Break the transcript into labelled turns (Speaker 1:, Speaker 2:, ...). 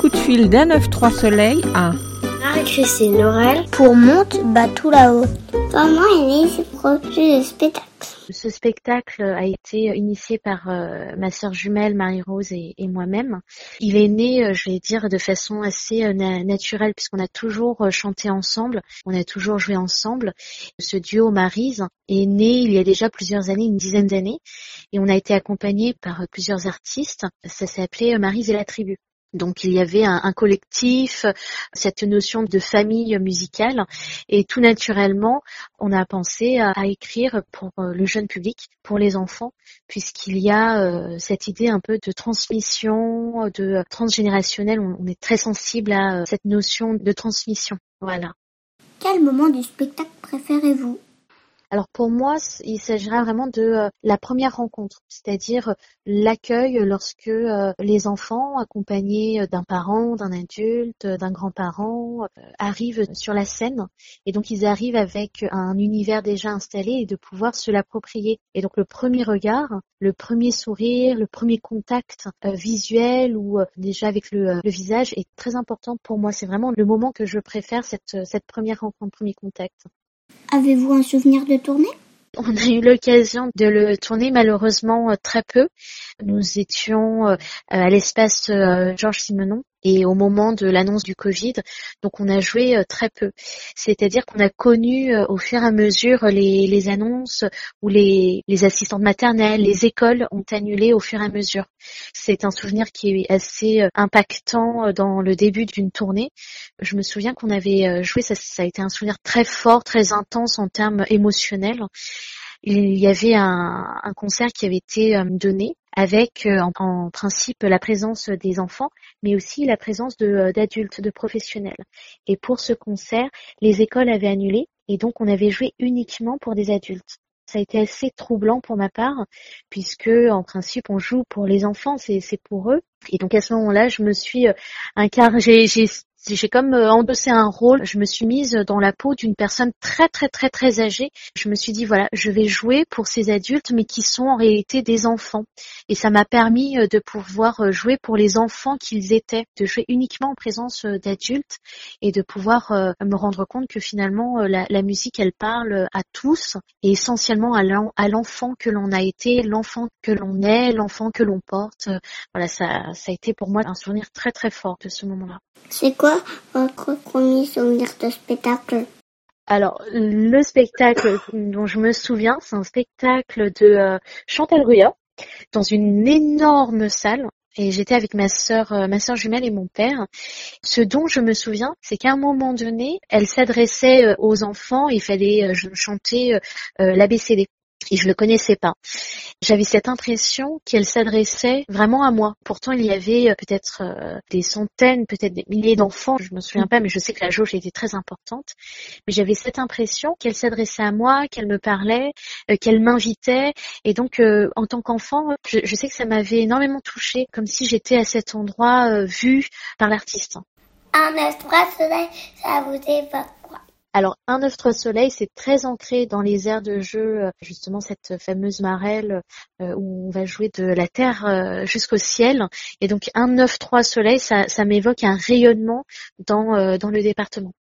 Speaker 1: coup de fil d'un 9-3 soleil à
Speaker 2: Marie-Christine Laurel pour Monte Batou là-haut. Comment est né ce projet de spectacle
Speaker 3: ce spectacle a été initié par euh, ma sœur jumelle Marie-Rose et, moi-même. Il est né, euh, je vais dire, de façon assez euh, naturelle puisqu'on a toujours chanté ensemble, on a toujours joué ensemble. Ce duo Marise est né il y a déjà plusieurs années, une dizaine d'années, et on a été accompagné par plusieurs artistes. Ça s'est appelé Marise et la tribu. Donc il y avait un, collectif, cette notion de famille musicale, et tout naturellement, on a pensé à, écrire pour euh, le jeune public, pour les enfants, puisqu'il y a euh, cette idée un peu de transmission, de transgénérationnel. On, est très sensible à euh, cette notion de transmission. Voilà.
Speaker 2: Quel moment du spectacle préférez-vous?
Speaker 3: Alors pour moi, il s'agira vraiment de euh, la première rencontre, c'est-à-dire euh, l'accueil lorsque euh, les enfants, accompagnés d'un parent, d'un adulte, d'un grand-parent, arrivent sur la scène. Et donc ils arrivent avec un univers déjà installé et de pouvoir se l'approprier. Et donc le premier regard, le premier sourire, le premier contact visuel ou déjà avec le, visage est très important pour moi. C'est vraiment le moment que je préfère, cette, cette première rencontre, premier contact.
Speaker 2: Avez-vous un souvenir de tournée?
Speaker 3: On a eu l'occasion de le tourner malheureusement euh, très peu. Nous étions euh, à l'espace euh, Georges Simenon et au moment de l'annonce du Covid. Donc on a joué euh, très peu. C'est-à-dire qu'on a connu euh, au fur et à mesure les, annonces où les, assistantes maternelles, les écoles ont annulé au fur et à mesure. C'est un souvenir qui est assez euh, impactant dans le début d'une tournée. Je me souviens qu'on avait joué, ça, a été un souvenir très fort, très intense en termes émotionnels il y avait un, concert qui avait été donné avec euh, en, principe la présence des enfants, mais aussi la présence euh, d'adultes, de, professionnels. Et pour ce concert, les écoles avaient annulé et donc on avait joué uniquement pour des adultes. Ça a été assez troublant pour ma part, puisque en principe on joue pour les enfants, c'est pour eux. Et donc à ce moment-là, je me suis euh, j'ai j'ai comme euh, endossé un rôle, je me suis mise dans la peau d'une personne très très très très âgée. Je me suis dit voilà, je vais jouer pour ces adultes mais qui sont en réalité des enfants. Et ça m'a permis euh, de pouvoir euh, jouer pour les enfants qu'ils étaient, de jouer uniquement en présence d'adultes et de pouvoir me rendre compte que finalement la, musique elle parle à tous et essentiellement à l'enfant que l'on a été, l'enfant que l'on est, l'enfant que l'on porte. Voilà, ça, ça a été pour moi un souvenir très très fort de ce moment-là.
Speaker 2: C'est quoi premier souvenir de spectacle?
Speaker 3: Alors, le spectacle dont je me souviens, c'est un spectacle de euh, Chantal Ruyat dans une énorme salle. Et j'étais avec ma sœur, euh, ma sœur jumelle et mon père. Ce dont je me souviens, c'est qu'à un moment donné, elle s'adressait euh, aux enfants. Il fallait chanter l'ABCD et je le connaissais pas. J'avais cette impression qu'elle s'adressait vraiment à moi. Pourtant, il y avait euh, peut-être euh, des centaines, peut-être des milliers d'enfants, je me souviens pas, mais je sais que la jauge était très importante. Mais j'avais cette impression qu'elle s'adressait à moi, qu'elle me parlait, euh, qu'elle m'invitait. Et donc, en tant qu'enfant, je, je, sais que ça m'avait énormément touchée, comme si j'étais à cet endroit vu par l'artiste.
Speaker 2: Un ça vous évoque
Speaker 3: alors, un œuf trois soleil, c'est très ancré dans les aires de jeu, euh, justement cette fameuse marelle euh, où on va jouer de la terre euh, jusqu'au ciel. Et donc, un œuf trois soleil, ça, ça m'évoque un rayonnement dans, dans le département.